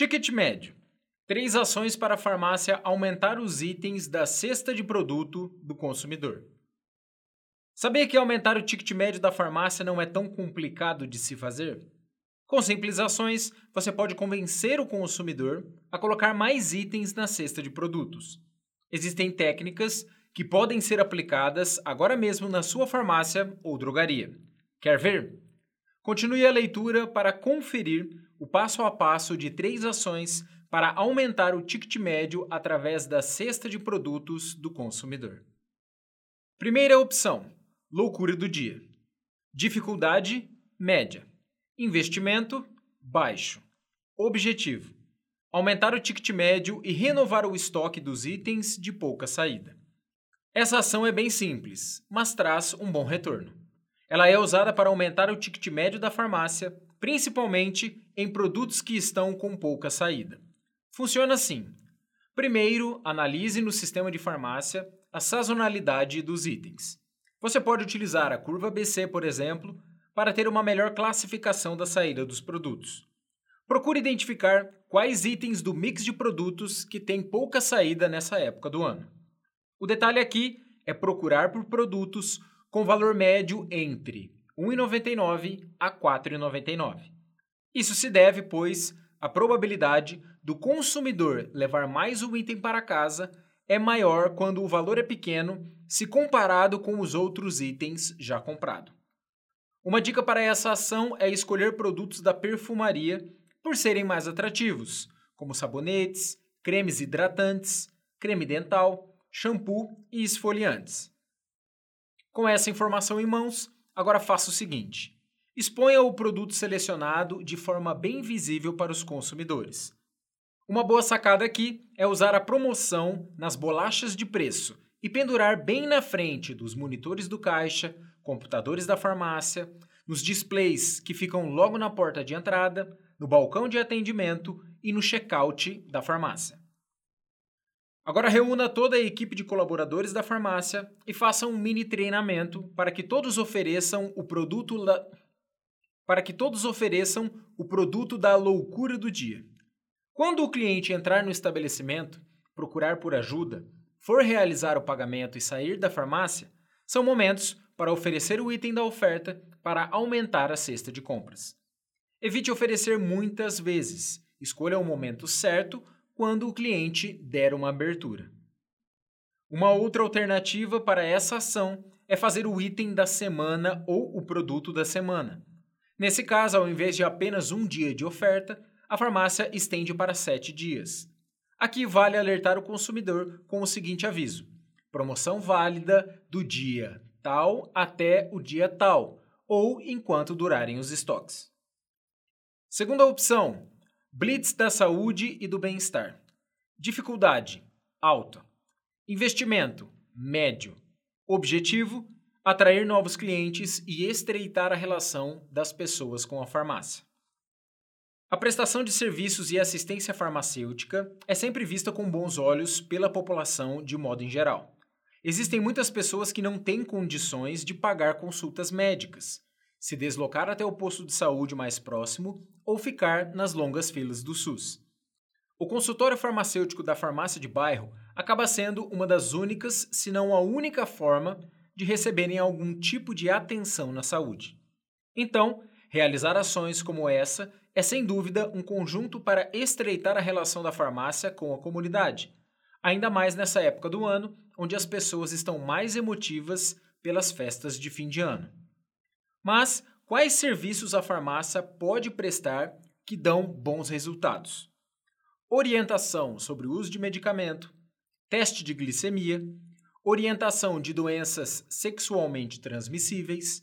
Ticket médio. Três ações para a farmácia aumentar os itens da cesta de produto do consumidor. Sabia que aumentar o ticket médio da farmácia não é tão complicado de se fazer? Com simples ações, você pode convencer o consumidor a colocar mais itens na cesta de produtos. Existem técnicas que podem ser aplicadas agora mesmo na sua farmácia ou drogaria. Quer ver? Continue a leitura para conferir o passo a passo de três ações para aumentar o ticket médio através da cesta de produtos do consumidor. Primeira opção: loucura do dia. Dificuldade média. Investimento baixo. Objetivo: aumentar o ticket médio e renovar o estoque dos itens de pouca saída. Essa ação é bem simples, mas traz um bom retorno. Ela é usada para aumentar o ticket médio da farmácia, principalmente em produtos que estão com pouca saída. Funciona assim: primeiro, analise no sistema de farmácia a sazonalidade dos itens. Você pode utilizar a curva BC, por exemplo, para ter uma melhor classificação da saída dos produtos. Procure identificar quais itens do mix de produtos que têm pouca saída nessa época do ano. O detalhe aqui é procurar por produtos com valor médio entre R$ 1,99 a R$ 4,99. Isso se deve, pois, à probabilidade do consumidor levar mais um item para casa é maior quando o valor é pequeno se comparado com os outros itens já comprados. Uma dica para essa ação é escolher produtos da perfumaria por serem mais atrativos, como sabonetes, cremes hidratantes, creme dental, shampoo e esfoliantes. Com essa informação em mãos, agora faça o seguinte: exponha o produto selecionado de forma bem visível para os consumidores. Uma boa sacada aqui é usar a promoção nas bolachas de preço e pendurar bem na frente dos monitores do caixa, computadores da farmácia, nos displays que ficam logo na porta de entrada, no balcão de atendimento e no checkout da farmácia. Agora reúna toda a equipe de colaboradores da farmácia e faça um mini treinamento para que todos ofereçam o produto la... para que todos ofereçam o produto da loucura do dia. Quando o cliente entrar no estabelecimento, procurar por ajuda, for realizar o pagamento e sair da farmácia, são momentos para oferecer o item da oferta para aumentar a cesta de compras. Evite oferecer muitas vezes. Escolha o momento certo quando o cliente der uma abertura. Uma outra alternativa para essa ação é fazer o item da semana ou o produto da semana. Nesse caso, ao invés de apenas um dia de oferta, a farmácia estende para sete dias. Aqui vale alertar o consumidor com o seguinte aviso: promoção válida do dia tal até o dia tal, ou enquanto durarem os estoques. Segunda opção: Blitz da saúde e do bem-estar. Dificuldade: alta. Investimento: médio. Objetivo: atrair novos clientes e estreitar a relação das pessoas com a farmácia. A prestação de serviços e assistência farmacêutica é sempre vista com bons olhos pela população de modo em geral. Existem muitas pessoas que não têm condições de pagar consultas médicas se deslocar até o posto de saúde mais próximo ou ficar nas longas filas do SUS. O consultório farmacêutico da farmácia de bairro acaba sendo uma das únicas, se não a única forma de receberem algum tipo de atenção na saúde. Então, realizar ações como essa é sem dúvida um conjunto para estreitar a relação da farmácia com a comunidade, ainda mais nessa época do ano, onde as pessoas estão mais emotivas pelas festas de fim de ano. Mas quais serviços a farmácia pode prestar que dão bons resultados? Orientação sobre o uso de medicamento, teste de glicemia, orientação de doenças sexualmente transmissíveis,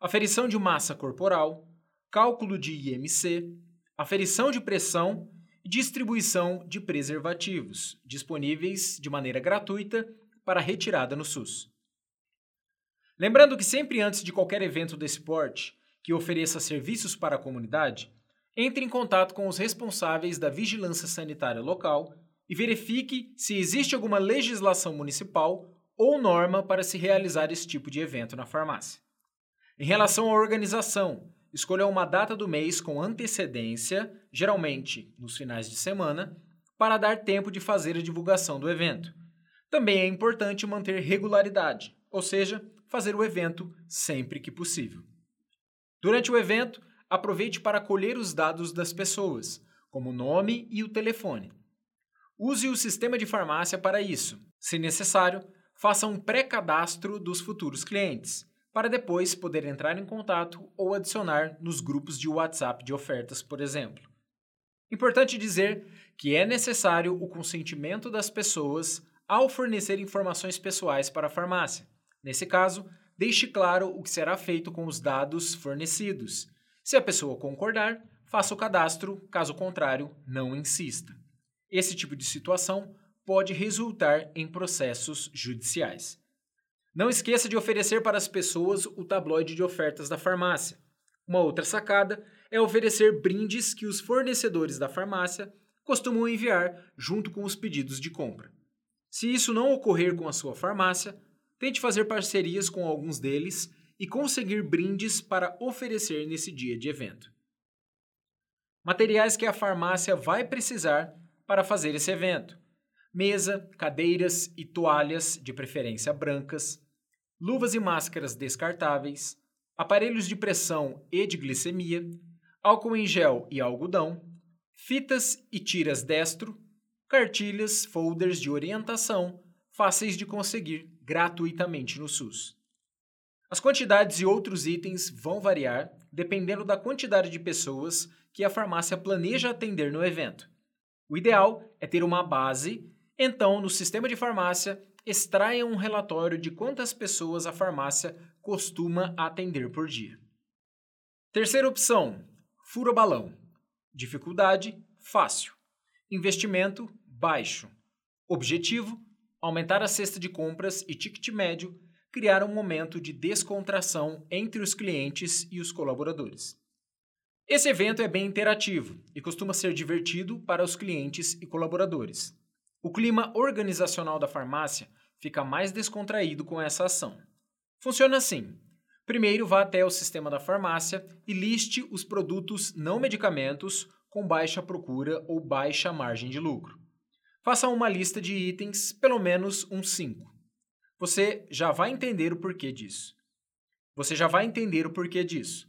aferição de massa corporal, cálculo de IMC, aferição de pressão e distribuição de preservativos, disponíveis de maneira gratuita para retirada no SUS. Lembrando que sempre antes de qualquer evento desse porte que ofereça serviços para a comunidade, entre em contato com os responsáveis da vigilância sanitária local e verifique se existe alguma legislação municipal ou norma para se realizar esse tipo de evento na farmácia. Em relação à organização, escolha uma data do mês com antecedência geralmente nos finais de semana, para dar tempo de fazer a divulgação do evento. Também é importante manter regularidade, ou seja, fazer o evento sempre que possível. Durante o evento, aproveite para colher os dados das pessoas, como o nome e o telefone. Use o sistema de farmácia para isso. Se necessário, faça um pré-cadastro dos futuros clientes, para depois poder entrar em contato ou adicionar nos grupos de WhatsApp de ofertas, por exemplo. Importante dizer que é necessário o consentimento das pessoas ao fornecer informações pessoais para a farmácia. Nesse caso, deixe claro o que será feito com os dados fornecidos. Se a pessoa concordar, faça o cadastro, caso contrário, não insista. Esse tipo de situação pode resultar em processos judiciais. Não esqueça de oferecer para as pessoas o tabloide de ofertas da farmácia. Uma outra sacada é oferecer brindes que os fornecedores da farmácia costumam enviar junto com os pedidos de compra. Se isso não ocorrer com a sua farmácia, tente fazer parcerias com alguns deles e conseguir brindes para oferecer nesse dia de evento. Materiais que a farmácia vai precisar para fazer esse evento: mesa, cadeiras e toalhas, de preferência brancas, luvas e máscaras descartáveis, aparelhos de pressão e de glicemia, álcool em gel e algodão, fitas e tiras destro, cartilhas, folders de orientação, fáceis de conseguir gratuitamente no SUS. As quantidades e outros itens vão variar dependendo da quantidade de pessoas que a farmácia planeja atender no evento. O ideal é ter uma base, então, no sistema de farmácia, extraia um relatório de quantas pessoas a farmácia costuma atender por dia. Terceira opção: fura balão. Dificuldade: fácil. Investimento: baixo. Objetivo: aumentar a cesta de compras e ticket médio, criar um momento de descontração entre os clientes e os colaboradores. Esse evento é bem interativo e costuma ser divertido para os clientes e colaboradores. O clima organizacional da farmácia fica mais descontraído com essa ação. Funciona assim: primeiro vá até o sistema da farmácia e liste os produtos não medicamentos com baixa procura ou baixa margem de lucro. Faça uma lista de itens, pelo menos uns 5. Você já vai entender o porquê disso. Você já vai entender o porquê disso.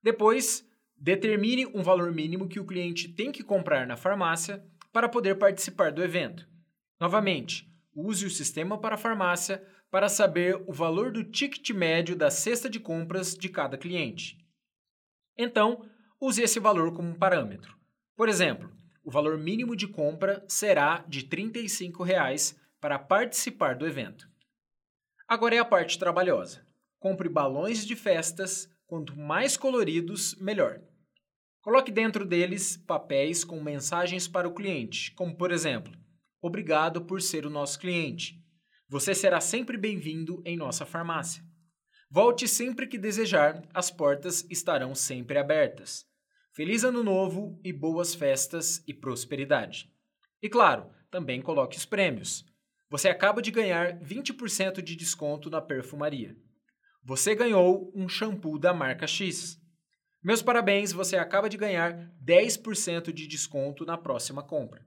Depois, determine um valor mínimo que o cliente tem que comprar na farmácia para poder participar do evento. Novamente, use o sistema para a farmácia para saber o valor do ticket médio da cesta de compras de cada cliente. Então, use esse valor como parâmetro. Por exemplo, o valor mínimo de compra será de 35 reais para participar do evento. Agora é a parte trabalhosa. Compre balões de festas, quanto mais coloridos, melhor. Coloque dentro deles papéis com mensagens para o cliente, como por exemplo: Obrigado por ser o nosso cliente. Você será sempre bem-vindo em nossa farmácia. Volte sempre que desejar, as portas estarão sempre abertas. Feliz Ano Novo e boas festas e prosperidade. E claro, também coloque os prêmios. Você acaba de ganhar 20% de desconto na perfumaria. Você ganhou um shampoo da marca X. Meus parabéns, você acaba de ganhar 10% de desconto na próxima compra.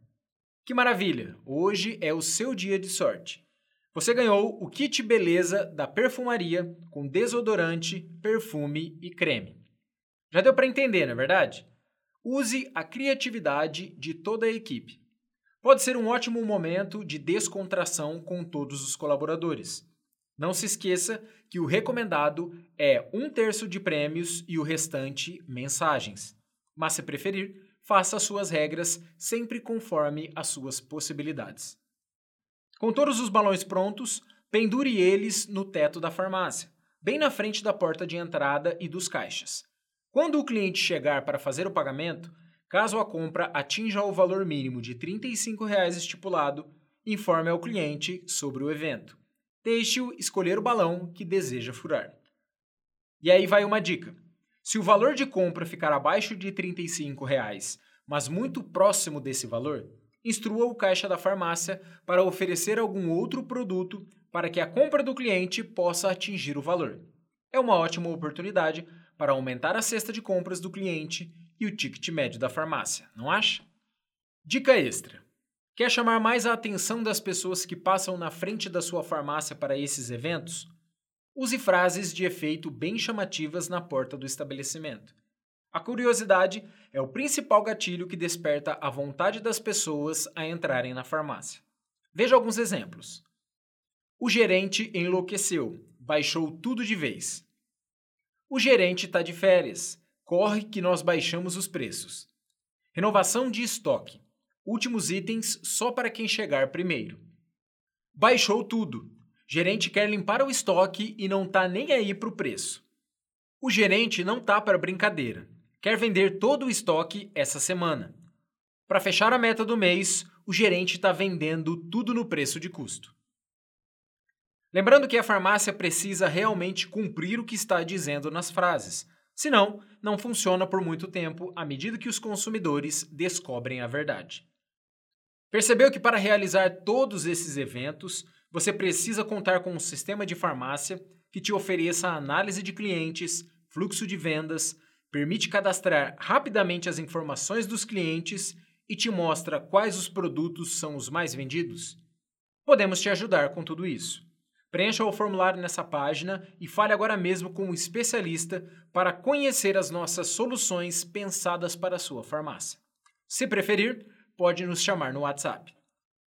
Que maravilha! Hoje é o seu dia de sorte. Você ganhou o kit beleza da perfumaria com desodorante, perfume e creme. Já deu para entender, não é verdade? Use a criatividade de toda a equipe. Pode ser um ótimo momento de descontração com todos os colaboradores. Não se esqueça que o recomendado é um terço de prêmios e o restante mensagens. Mas, se preferir, faça suas regras sempre conforme as suas possibilidades. Com todos os balões prontos, pendure eles no teto da farmácia, bem na frente da porta de entrada e dos caixas. Quando o cliente chegar para fazer o pagamento, caso a compra atinja o valor mínimo de 35 reais estipulado, informe ao cliente sobre o evento. Deixe-o escolher o balão que deseja furar. E aí vai uma dica. Se o valor de compra ficar abaixo de 35 reais, mas muito próximo desse valor, instrua o caixa da farmácia para oferecer algum outro produto para que a compra do cliente possa atingir o valor. É uma ótima oportunidade para aumentar a cesta de compras do cliente e o ticket médio da farmácia, não acha? Dica extra: quer chamar mais a atenção das pessoas que passam na frente da sua farmácia para esses eventos? Use frases de efeito bem chamativas na porta do estabelecimento. A curiosidade é o principal gatilho que desperta a vontade das pessoas a entrarem na farmácia. Veja alguns exemplos. O gerente enlouqueceu, baixou tudo de vez. O gerente está de férias, corre que nós baixamos os preços. Renovação de estoque. Últimos itens só para quem chegar primeiro. Baixou tudo. Gerente quer limpar o estoque e não tá nem aí para o preço. O gerente não tá para brincadeira quer vender todo o estoque essa semana. Para fechar a meta do mês, o gerente está vendendo tudo no preço de custo. Lembrando que a farmácia precisa realmente cumprir o que está dizendo nas frases, senão, não funciona por muito tempo à medida que os consumidores descobrem a verdade. Percebeu que para realizar todos esses eventos, você precisa contar com um sistema de farmácia que te ofereça análise de clientes, fluxo de vendas, permite cadastrar rapidamente as informações dos clientes e te mostra quais os produtos são os mais vendidos? Podemos te ajudar com tudo isso. Preencha o formulário nessa página e fale agora mesmo com um especialista para conhecer as nossas soluções pensadas para a sua farmácia. Se preferir, pode nos chamar no WhatsApp.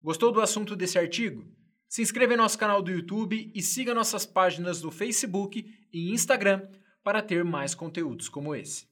Gostou do assunto desse artigo? Se inscreva em nosso canal do YouTube e siga nossas páginas do Facebook e Instagram para ter mais conteúdos como esse.